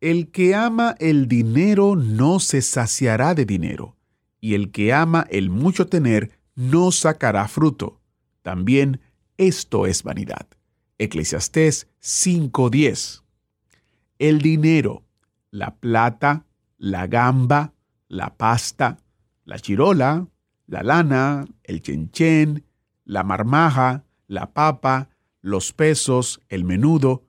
El que ama el dinero no se saciará de dinero, y el que ama el mucho tener no sacará fruto. También esto es vanidad. Eclesiastés 5:10. El dinero, la plata, la gamba, la pasta, la chirola, la lana, el chenchen, la marmaja, la papa, los pesos, el menudo.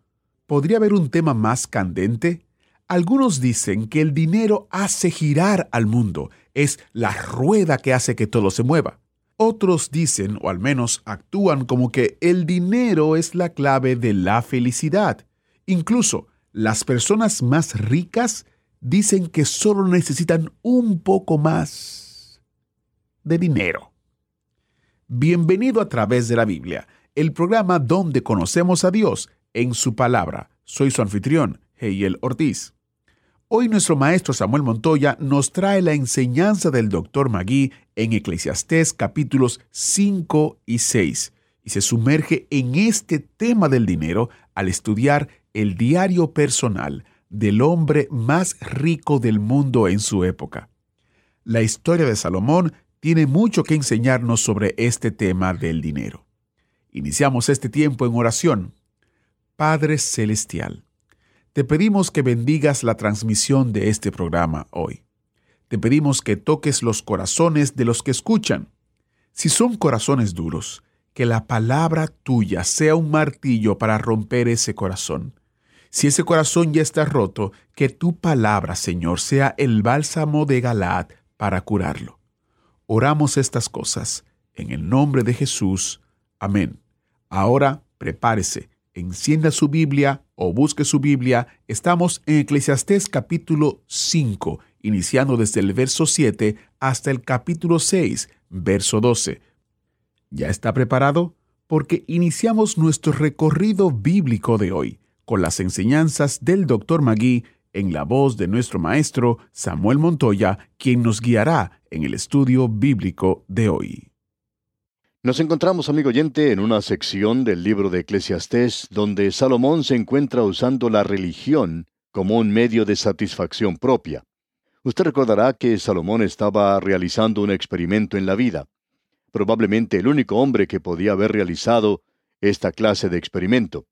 ¿Podría haber un tema más candente? Algunos dicen que el dinero hace girar al mundo, es la rueda que hace que todo se mueva. Otros dicen, o al menos actúan como que el dinero es la clave de la felicidad. Incluso las personas más ricas dicen que solo necesitan un poco más de dinero. Bienvenido a través de la Biblia, el programa donde conocemos a Dios en su palabra. Soy su anfitrión, Heiel Ortiz. Hoy nuestro maestro Samuel Montoya nos trae la enseñanza del doctor Magui en Eclesiastés capítulos 5 y 6 y se sumerge en este tema del dinero al estudiar el diario personal del hombre más rico del mundo en su época. La historia de Salomón tiene mucho que enseñarnos sobre este tema del dinero. Iniciamos este tiempo en oración. Padre Celestial, te pedimos que bendigas la transmisión de este programa hoy. Te pedimos que toques los corazones de los que escuchan. Si son corazones duros, que la palabra tuya sea un martillo para romper ese corazón. Si ese corazón ya está roto, que tu palabra, Señor, sea el bálsamo de Galaad para curarlo. Oramos estas cosas en el nombre de Jesús. Amén. Ahora prepárese encienda su Biblia o busque su Biblia, estamos en Eclesiastés capítulo 5, iniciando desde el verso 7 hasta el capítulo 6, verso 12. ¿Ya está preparado? Porque iniciamos nuestro recorrido bíblico de hoy con las enseñanzas del Dr. Magui en la voz de nuestro maestro Samuel Montoya, quien nos guiará en el estudio bíblico de hoy. Nos encontramos, amigo oyente, en una sección del libro de Eclesiastés donde Salomón se encuentra usando la religión como un medio de satisfacción propia. Usted recordará que Salomón estaba realizando un experimento en la vida. Probablemente el único hombre que podía haber realizado esta clase de experimento.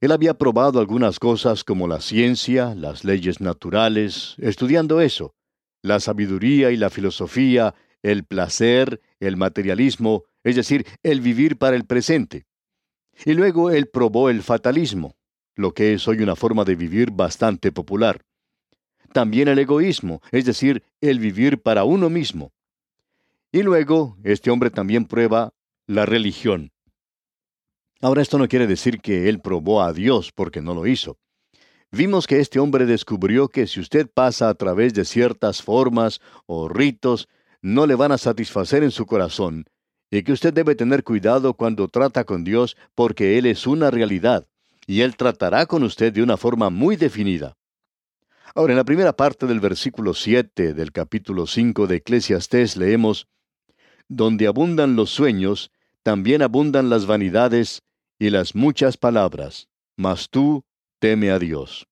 Él había probado algunas cosas como la ciencia, las leyes naturales, estudiando eso, la sabiduría y la filosofía, el placer, el materialismo, es decir, el vivir para el presente. Y luego él probó el fatalismo, lo que es hoy una forma de vivir bastante popular. También el egoísmo, es decir, el vivir para uno mismo. Y luego, este hombre también prueba la religión. Ahora esto no quiere decir que él probó a Dios porque no lo hizo. Vimos que este hombre descubrió que si usted pasa a través de ciertas formas o ritos, no le van a satisfacer en su corazón, y que usted debe tener cuidado cuando trata con Dios porque Él es una realidad, y Él tratará con usted de una forma muy definida. Ahora, en la primera parte del versículo 7 del capítulo 5 de Eclesiastés leemos, Donde abundan los sueños, también abundan las vanidades y las muchas palabras, mas tú teme a Dios.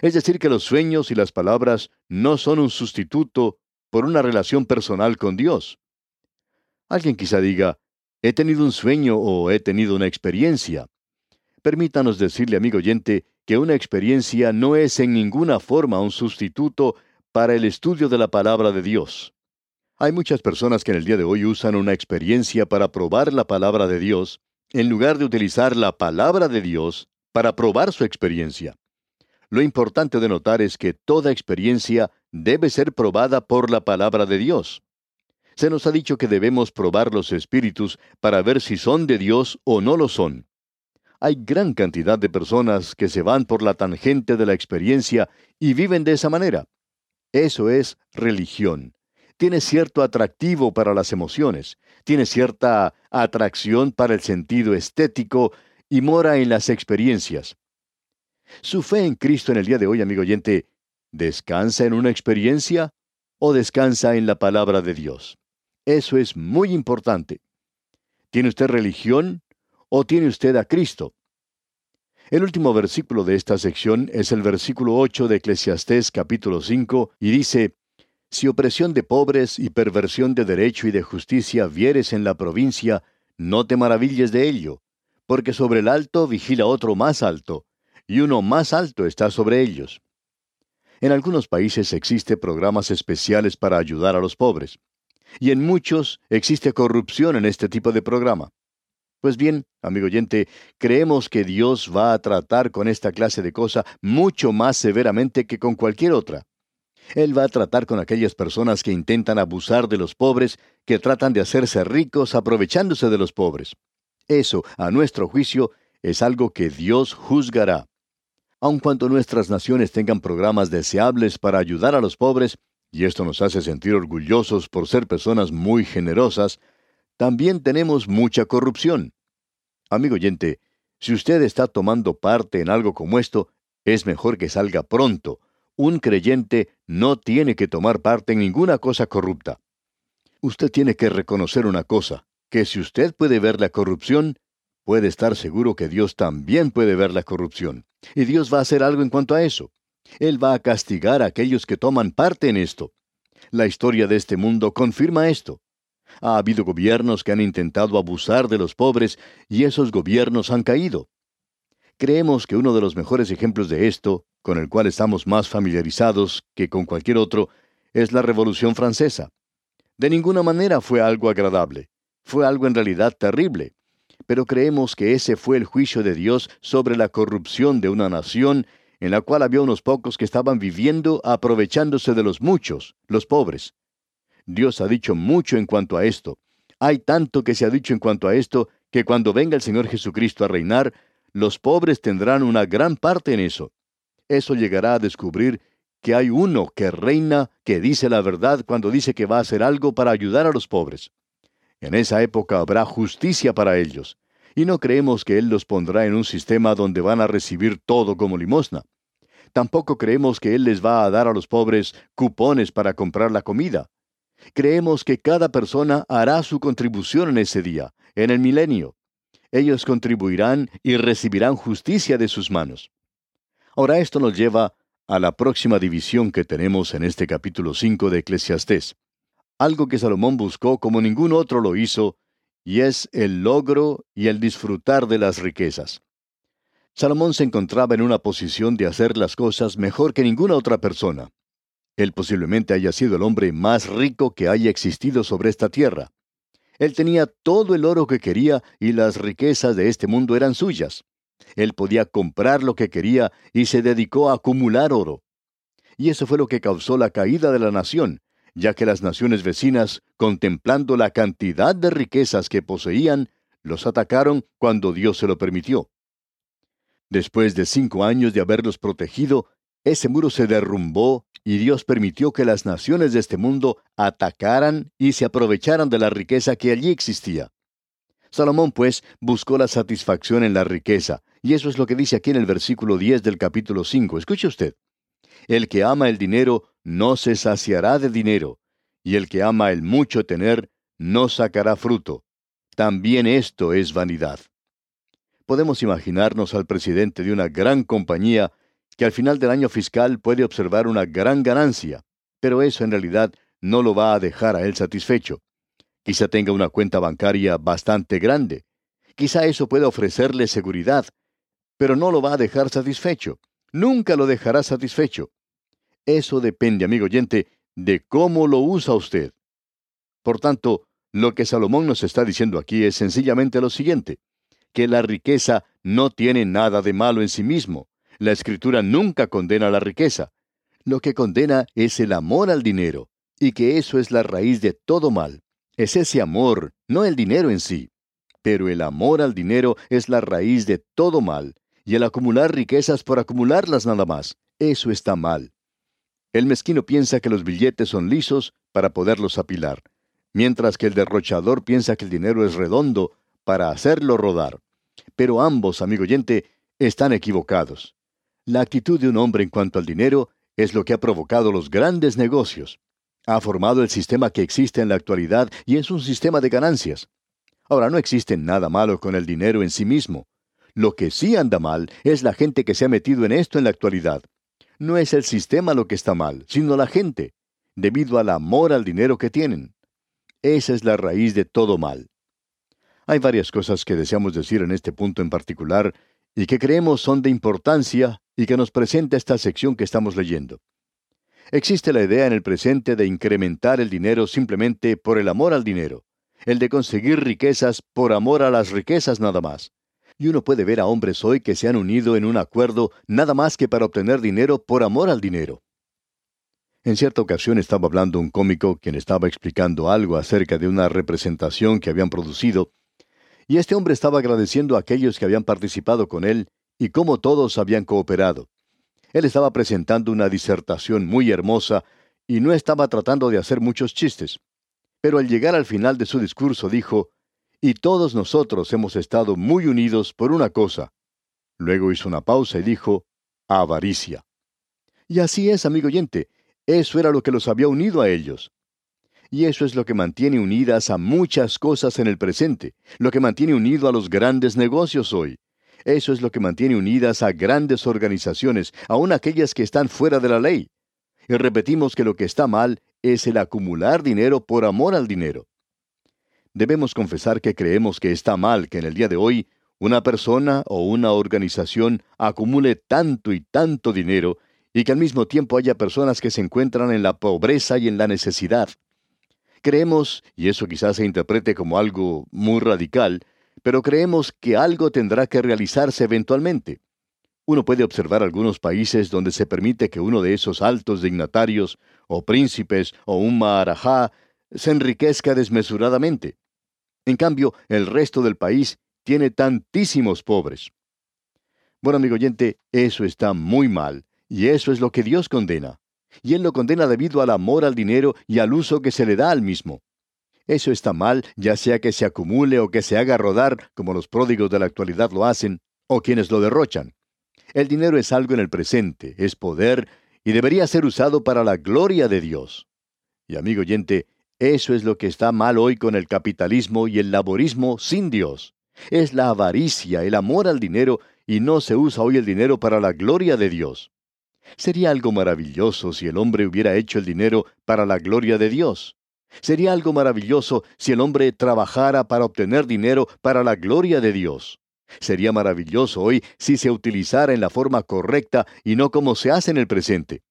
Es decir, que los sueños y las palabras no son un sustituto por una relación personal con Dios. Alguien quizá diga, he tenido un sueño o he tenido una experiencia. Permítanos decirle, amigo oyente, que una experiencia no es en ninguna forma un sustituto para el estudio de la palabra de Dios. Hay muchas personas que en el día de hoy usan una experiencia para probar la palabra de Dios, en lugar de utilizar la palabra de Dios para probar su experiencia. Lo importante de notar es que toda experiencia debe ser probada por la palabra de Dios. Se nos ha dicho que debemos probar los espíritus para ver si son de Dios o no lo son. Hay gran cantidad de personas que se van por la tangente de la experiencia y viven de esa manera. Eso es religión. Tiene cierto atractivo para las emociones, tiene cierta atracción para el sentido estético y mora en las experiencias. Su fe en Cristo en el día de hoy, amigo oyente, ¿descansa en una experiencia o descansa en la palabra de Dios? Eso es muy importante. ¿Tiene usted religión o tiene usted a Cristo? El último versículo de esta sección es el versículo 8 de Eclesiastés capítulo 5 y dice, Si opresión de pobres y perversión de derecho y de justicia vieres en la provincia, no te maravilles de ello, porque sobre el alto vigila otro más alto, y uno más alto está sobre ellos. En algunos países existe programas especiales para ayudar a los pobres, y en muchos existe corrupción en este tipo de programa. Pues bien, amigo oyente, creemos que Dios va a tratar con esta clase de cosa mucho más severamente que con cualquier otra. Él va a tratar con aquellas personas que intentan abusar de los pobres, que tratan de hacerse ricos aprovechándose de los pobres. Eso, a nuestro juicio, es algo que Dios juzgará. Aun cuando nuestras naciones tengan programas deseables para ayudar a los pobres, y esto nos hace sentir orgullosos por ser personas muy generosas, también tenemos mucha corrupción. Amigo oyente, si usted está tomando parte en algo como esto, es mejor que salga pronto. Un creyente no tiene que tomar parte en ninguna cosa corrupta. Usted tiene que reconocer una cosa, que si usted puede ver la corrupción, puede estar seguro que Dios también puede ver la corrupción. Y Dios va a hacer algo en cuanto a eso. Él va a castigar a aquellos que toman parte en esto. La historia de este mundo confirma esto. Ha habido gobiernos que han intentado abusar de los pobres y esos gobiernos han caído. Creemos que uno de los mejores ejemplos de esto, con el cual estamos más familiarizados que con cualquier otro, es la Revolución Francesa. De ninguna manera fue algo agradable, fue algo en realidad terrible, pero creemos que ese fue el juicio de Dios sobre la corrupción de una nación en la cual había unos pocos que estaban viviendo aprovechándose de los muchos, los pobres. Dios ha dicho mucho en cuanto a esto. Hay tanto que se ha dicho en cuanto a esto que cuando venga el Señor Jesucristo a reinar, los pobres tendrán una gran parte en eso. Eso llegará a descubrir que hay uno que reina, que dice la verdad cuando dice que va a hacer algo para ayudar a los pobres. En esa época habrá justicia para ellos, y no creemos que Él los pondrá en un sistema donde van a recibir todo como limosna. Tampoco creemos que Él les va a dar a los pobres cupones para comprar la comida. Creemos que cada persona hará su contribución en ese día, en el milenio. Ellos contribuirán y recibirán justicia de sus manos. Ahora esto nos lleva a la próxima división que tenemos en este capítulo 5 de Eclesiastés. Algo que Salomón buscó como ningún otro lo hizo, y es el logro y el disfrutar de las riquezas. Salomón se encontraba en una posición de hacer las cosas mejor que ninguna otra persona. Él posiblemente haya sido el hombre más rico que haya existido sobre esta tierra. Él tenía todo el oro que quería y las riquezas de este mundo eran suyas. Él podía comprar lo que quería y se dedicó a acumular oro. Y eso fue lo que causó la caída de la nación, ya que las naciones vecinas, contemplando la cantidad de riquezas que poseían, los atacaron cuando Dios se lo permitió. Después de cinco años de haberlos protegido, ese muro se derrumbó y Dios permitió que las naciones de este mundo atacaran y se aprovecharan de la riqueza que allí existía. Salomón, pues, buscó la satisfacción en la riqueza, y eso es lo que dice aquí en el versículo 10 del capítulo 5. Escuche usted. El que ama el dinero no se saciará de dinero, y el que ama el mucho tener no sacará fruto. También esto es vanidad. Podemos imaginarnos al presidente de una gran compañía que al final del año fiscal puede observar una gran ganancia, pero eso en realidad no lo va a dejar a él satisfecho. Quizá tenga una cuenta bancaria bastante grande. Quizá eso pueda ofrecerle seguridad, pero no lo va a dejar satisfecho. Nunca lo dejará satisfecho. Eso depende, amigo oyente, de cómo lo usa usted. Por tanto, lo que Salomón nos está diciendo aquí es sencillamente lo siguiente, que la riqueza no tiene nada de malo en sí mismo. La escritura nunca condena la riqueza. Lo que condena es el amor al dinero, y que eso es la raíz de todo mal. Es ese amor, no el dinero en sí. Pero el amor al dinero es la raíz de todo mal, y el acumular riquezas por acumularlas nada más, eso está mal. El mezquino piensa que los billetes son lisos para poderlos apilar, mientras que el derrochador piensa que el dinero es redondo para hacerlo rodar. Pero ambos, amigo oyente, están equivocados. La actitud de un hombre en cuanto al dinero es lo que ha provocado los grandes negocios. Ha formado el sistema que existe en la actualidad y es un sistema de ganancias. Ahora, no existe nada malo con el dinero en sí mismo. Lo que sí anda mal es la gente que se ha metido en esto en la actualidad. No es el sistema lo que está mal, sino la gente, debido al amor al dinero que tienen. Esa es la raíz de todo mal. Hay varias cosas que deseamos decir en este punto en particular y que creemos son de importancia y que nos presenta esta sección que estamos leyendo. Existe la idea en el presente de incrementar el dinero simplemente por el amor al dinero, el de conseguir riquezas por amor a las riquezas nada más. Y uno puede ver a hombres hoy que se han unido en un acuerdo nada más que para obtener dinero por amor al dinero. En cierta ocasión estaba hablando un cómico quien estaba explicando algo acerca de una representación que habían producido, y este hombre estaba agradeciendo a aquellos que habían participado con él y cómo todos habían cooperado. Él estaba presentando una disertación muy hermosa y no estaba tratando de hacer muchos chistes. Pero al llegar al final de su discurso dijo, y todos nosotros hemos estado muy unidos por una cosa. Luego hizo una pausa y dijo, avaricia. Y así es, amigo oyente, eso era lo que los había unido a ellos. Y eso es lo que mantiene unidas a muchas cosas en el presente, lo que mantiene unido a los grandes negocios hoy. Eso es lo que mantiene unidas a grandes organizaciones, aun aquellas que están fuera de la ley. Y repetimos que lo que está mal es el acumular dinero por amor al dinero debemos confesar que creemos que está mal que en el día de hoy una persona o una organización acumule tanto y tanto dinero y que al mismo tiempo haya personas que se encuentran en la pobreza y en la necesidad. Creemos, y eso quizás se interprete como algo muy radical, pero creemos que algo tendrá que realizarse eventualmente. Uno puede observar algunos países donde se permite que uno de esos altos dignatarios, o príncipes, o un maharajá, se enriquezca desmesuradamente. En cambio, el resto del país tiene tantísimos pobres. Bueno, amigo oyente, eso está muy mal, y eso es lo que Dios condena. Y Él lo condena debido al amor al dinero y al uso que se le da al mismo. Eso está mal, ya sea que se acumule o que se haga rodar, como los pródigos de la actualidad lo hacen, o quienes lo derrochan. El dinero es algo en el presente, es poder, y debería ser usado para la gloria de Dios. Y amigo oyente, eso es lo que está mal hoy con el capitalismo y el laborismo sin Dios. Es la avaricia, el amor al dinero, y no se usa hoy el dinero para la gloria de Dios. Sería algo maravilloso si el hombre hubiera hecho el dinero para la gloria de Dios. Sería algo maravilloso si el hombre trabajara para obtener dinero para la gloria de Dios. Sería maravilloso hoy si se utilizara en la forma correcta y no como se hace en el presente.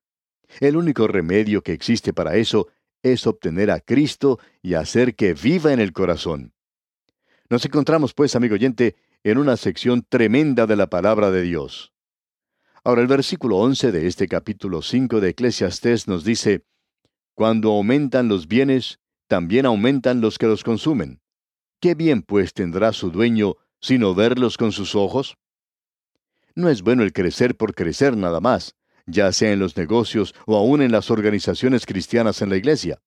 El único remedio que existe para eso es obtener a Cristo y hacer que viva en el corazón. Nos encontramos, pues, amigo oyente, en una sección tremenda de la palabra de Dios. Ahora el versículo 11 de este capítulo 5 de Eclesiastés nos dice, Cuando aumentan los bienes, también aumentan los que los consumen. ¿Qué bien pues tendrá su dueño sino verlos con sus ojos? No es bueno el crecer por crecer nada más, ya sea en los negocios o aún en las organizaciones cristianas en la iglesia.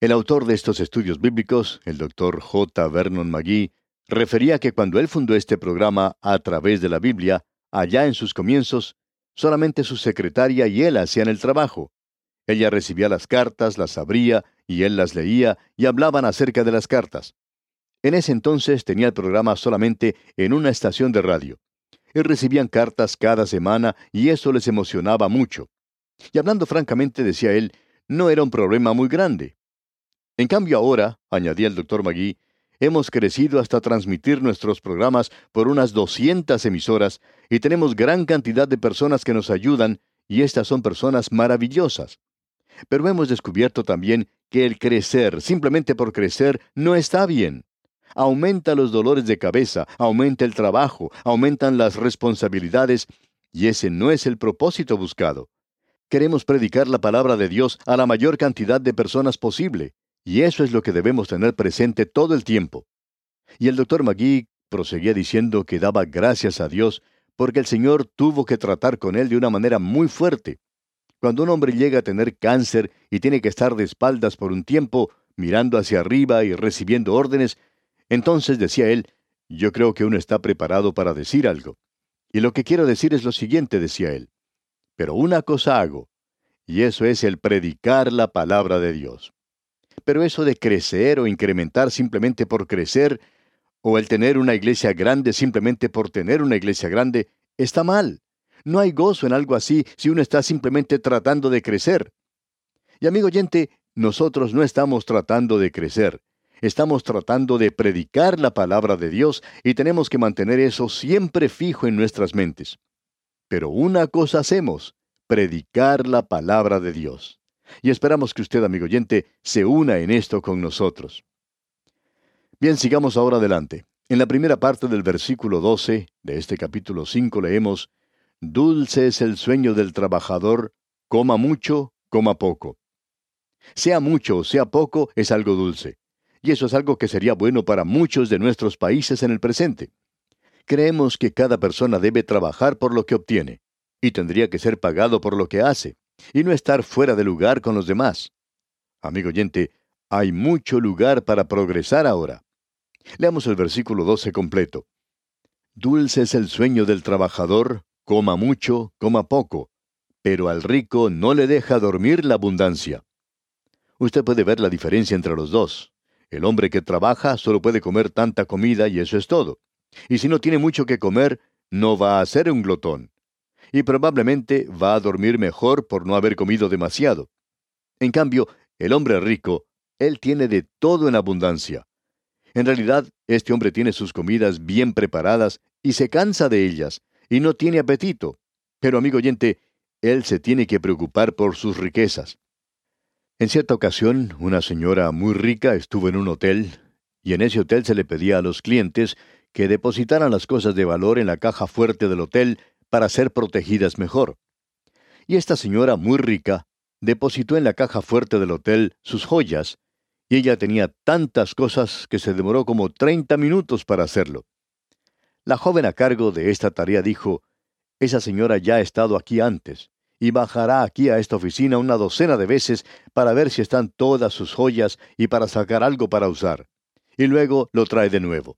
El autor de estos estudios bíblicos, el doctor J. Vernon McGee, refería que cuando él fundó este programa a través de la Biblia, allá en sus comienzos, solamente su secretaria y él hacían el trabajo. Ella recibía las cartas, las abría, y él las leía y hablaban acerca de las cartas. En ese entonces tenía el programa solamente en una estación de radio recibían cartas cada semana y eso les emocionaba mucho. Y hablando francamente, decía él, no era un problema muy grande. En cambio ahora, añadía el doctor Magui, hemos crecido hasta transmitir nuestros programas por unas 200 emisoras y tenemos gran cantidad de personas que nos ayudan y estas son personas maravillosas. Pero hemos descubierto también que el crecer simplemente por crecer no está bien aumenta los dolores de cabeza, aumenta el trabajo, aumentan las responsabilidades, y ese no es el propósito buscado. Queremos predicar la palabra de Dios a la mayor cantidad de personas posible, y eso es lo que debemos tener presente todo el tiempo. Y el doctor McGee proseguía diciendo que daba gracias a Dios porque el Señor tuvo que tratar con él de una manera muy fuerte. Cuando un hombre llega a tener cáncer y tiene que estar de espaldas por un tiempo, mirando hacia arriba y recibiendo órdenes, entonces decía él, yo creo que uno está preparado para decir algo. Y lo que quiero decir es lo siguiente, decía él. Pero una cosa hago, y eso es el predicar la palabra de Dios. Pero eso de crecer o incrementar simplemente por crecer, o el tener una iglesia grande simplemente por tener una iglesia grande, está mal. No hay gozo en algo así si uno está simplemente tratando de crecer. Y amigo oyente, nosotros no estamos tratando de crecer, estamos tratando de predicar la palabra de Dios y tenemos que mantener eso siempre fijo en nuestras mentes. Pero una cosa hacemos, predicar la palabra de Dios. Y esperamos que usted, amigo oyente, se una en esto con nosotros. Bien, sigamos ahora adelante. En la primera parte del versículo 12 de este capítulo 5 leemos, Dulce es el sueño del trabajador, coma mucho, coma poco. Sea mucho o sea poco, es algo dulce. Y eso es algo que sería bueno para muchos de nuestros países en el presente. Creemos que cada persona debe trabajar por lo que obtiene, y tendría que ser pagado por lo que hace, y no estar fuera de lugar con los demás. Amigo oyente, hay mucho lugar para progresar ahora. Leamos el versículo 12 completo. Dulce es el sueño del trabajador, coma mucho, coma poco, pero al rico no le deja dormir la abundancia. Usted puede ver la diferencia entre los dos. El hombre que trabaja solo puede comer tanta comida y eso es todo. Y si no tiene mucho que comer, no va a ser un glotón. Y probablemente va a dormir mejor por no haber comido demasiado. En cambio, el hombre rico, él tiene de todo en abundancia. En realidad, este hombre tiene sus comidas bien preparadas y se cansa de ellas, y no tiene apetito. Pero, amigo oyente, él se tiene que preocupar por sus riquezas. En cierta ocasión, una señora muy rica estuvo en un hotel, y en ese hotel se le pedía a los clientes que depositaran las cosas de valor en la caja fuerte del hotel para ser protegidas mejor. Y esta señora muy rica depositó en la caja fuerte del hotel sus joyas, y ella tenía tantas cosas que se demoró como 30 minutos para hacerlo. La joven a cargo de esta tarea dijo, Esa señora ya ha estado aquí antes, y bajará aquí a esta oficina una docena de veces para ver si están todas sus joyas y para sacar algo para usar. Y luego lo trae de nuevo.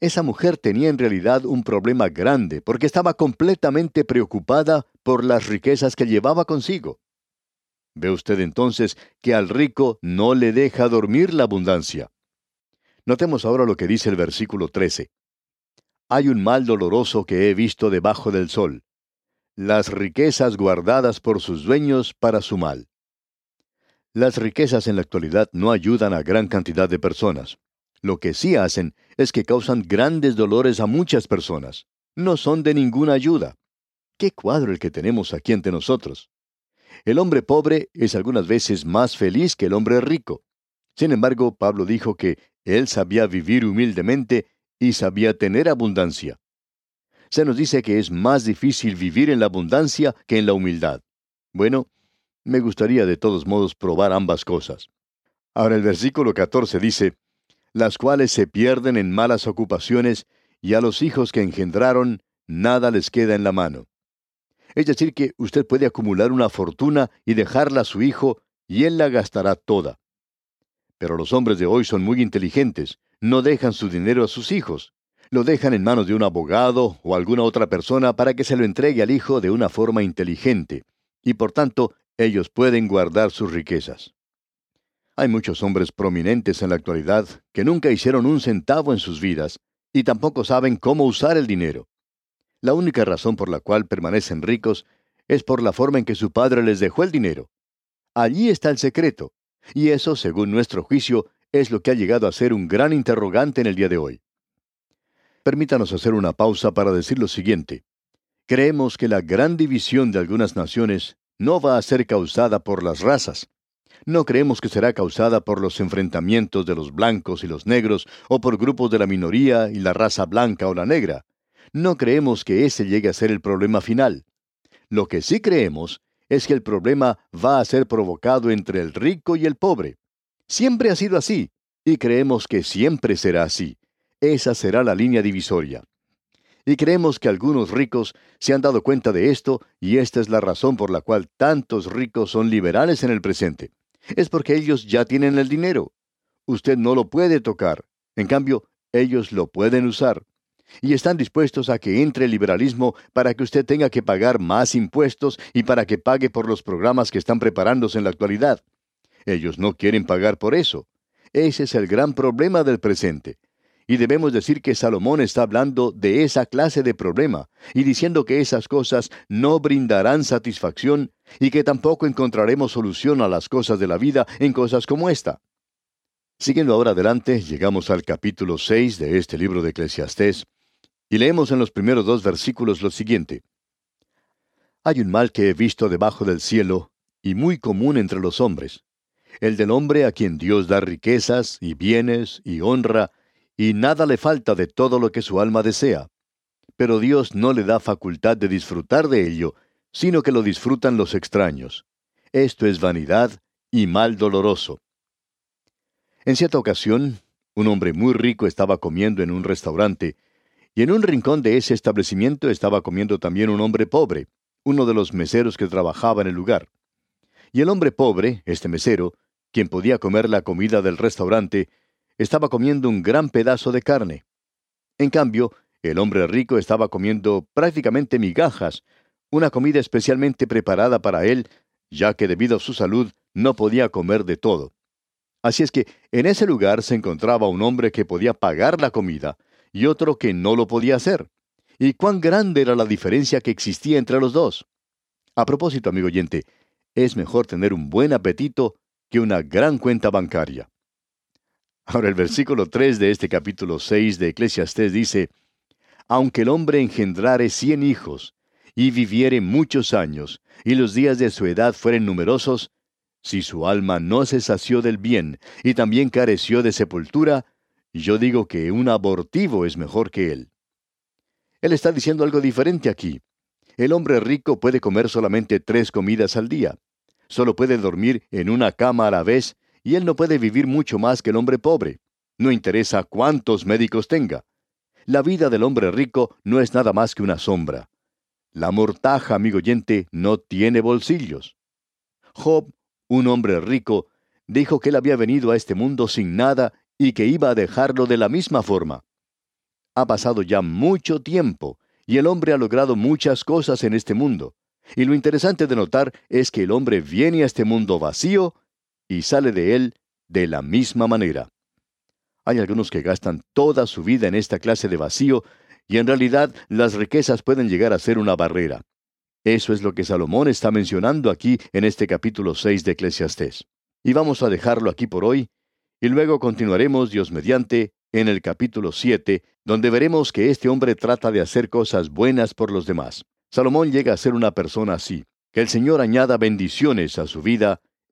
Esa mujer tenía en realidad un problema grande porque estaba completamente preocupada por las riquezas que llevaba consigo. Ve usted entonces que al rico no le deja dormir la abundancia. Notemos ahora lo que dice el versículo 13. Hay un mal doloroso que he visto debajo del sol, las riquezas guardadas por sus dueños para su mal. Las riquezas en la actualidad no ayudan a gran cantidad de personas. Lo que sí hacen es que causan grandes dolores a muchas personas. No son de ninguna ayuda. ¿Qué cuadro el que tenemos aquí ante nosotros? El hombre pobre es algunas veces más feliz que el hombre rico. Sin embargo, Pablo dijo que él sabía vivir humildemente y sabía tener abundancia. Se nos dice que es más difícil vivir en la abundancia que en la humildad. Bueno, me gustaría de todos modos probar ambas cosas. Ahora el versículo 14 dice, las cuales se pierden en malas ocupaciones, y a los hijos que engendraron nada les queda en la mano. Es decir, que usted puede acumular una fortuna y dejarla a su hijo, y él la gastará toda. Pero los hombres de hoy son muy inteligentes, no dejan su dinero a sus hijos, lo dejan en manos de un abogado o alguna otra persona para que se lo entregue al hijo de una forma inteligente, y por tanto ellos pueden guardar sus riquezas. Hay muchos hombres prominentes en la actualidad que nunca hicieron un centavo en sus vidas y tampoco saben cómo usar el dinero. La única razón por la cual permanecen ricos es por la forma en que su padre les dejó el dinero. Allí está el secreto, y eso, según nuestro juicio, es lo que ha llegado a ser un gran interrogante en el día de hoy. Permítanos hacer una pausa para decir lo siguiente. Creemos que la gran división de algunas naciones no va a ser causada por las razas, no creemos que será causada por los enfrentamientos de los blancos y los negros, o por grupos de la minoría y la raza blanca o la negra. No creemos que ese llegue a ser el problema final. Lo que sí creemos es que el problema va a ser provocado entre el rico y el pobre. Siempre ha sido así, Y creemos que siempre será así. Esa será la línea divisoria. Y creemos que algunos ricos se han dado cuenta de esto y esta es la razón por la cual tantos ricos son liberales en el presente. Es porque ellos ya tienen el dinero. Usted no lo puede tocar. En cambio, ellos lo pueden usar. Y están dispuestos a que entre el liberalismo para que usted tenga que pagar más impuestos y para que pague por los programas que están preparándose en la actualidad. Ellos no quieren pagar por eso. Ese es el gran problema del presente. Y debemos decir que Salomón está hablando de esa clase de problema y diciendo que esas cosas no brindarán satisfacción y que tampoco encontraremos solución a las cosas de la vida en cosas como esta. Siguiendo ahora adelante, llegamos al capítulo 6 de este libro de Eclesiastés y leemos en los primeros dos versículos lo siguiente. Hay un mal que he visto debajo del cielo y muy común entre los hombres, el del hombre a quien Dios da riquezas y bienes y honra y nada le falta de todo lo que su alma desea. Pero Dios no le da facultad de disfrutar de ello, sino que lo disfrutan los extraños. Esto es vanidad y mal doloroso. En cierta ocasión, un hombre muy rico estaba comiendo en un restaurante, y en un rincón de ese establecimiento estaba comiendo también un hombre pobre, uno de los meseros que trabajaba en el lugar. Y el hombre pobre, este mesero, quien podía comer la comida del restaurante, estaba comiendo un gran pedazo de carne. En cambio, el hombre rico estaba comiendo prácticamente migajas, una comida especialmente preparada para él, ya que debido a su salud no podía comer de todo. Así es que en ese lugar se encontraba un hombre que podía pagar la comida y otro que no lo podía hacer. ¿Y cuán grande era la diferencia que existía entre los dos? A propósito, amigo oyente, es mejor tener un buen apetito que una gran cuenta bancaria. Ahora el versículo 3 de este capítulo 6 de Eclesiastés dice, Aunque el hombre engendrare cien hijos, y viviere muchos años, y los días de su edad fueren numerosos, si su alma no se sació del bien, y también careció de sepultura, yo digo que un abortivo es mejor que él. Él está diciendo algo diferente aquí. El hombre rico puede comer solamente tres comidas al día. Solo puede dormir en una cama a la vez y él no puede vivir mucho más que el hombre pobre. No interesa cuántos médicos tenga. La vida del hombre rico no es nada más que una sombra. La mortaja, amigo oyente, no tiene bolsillos. Job, un hombre rico, dijo que él había venido a este mundo sin nada y que iba a dejarlo de la misma forma. Ha pasado ya mucho tiempo y el hombre ha logrado muchas cosas en este mundo. Y lo interesante de notar es que el hombre viene a este mundo vacío y sale de él de la misma manera. Hay algunos que gastan toda su vida en esta clase de vacío y en realidad las riquezas pueden llegar a ser una barrera. Eso es lo que Salomón está mencionando aquí en este capítulo 6 de Eclesiastés. Y vamos a dejarlo aquí por hoy, y luego continuaremos, Dios mediante, en el capítulo 7, donde veremos que este hombre trata de hacer cosas buenas por los demás. Salomón llega a ser una persona así. Que el Señor añada bendiciones a su vida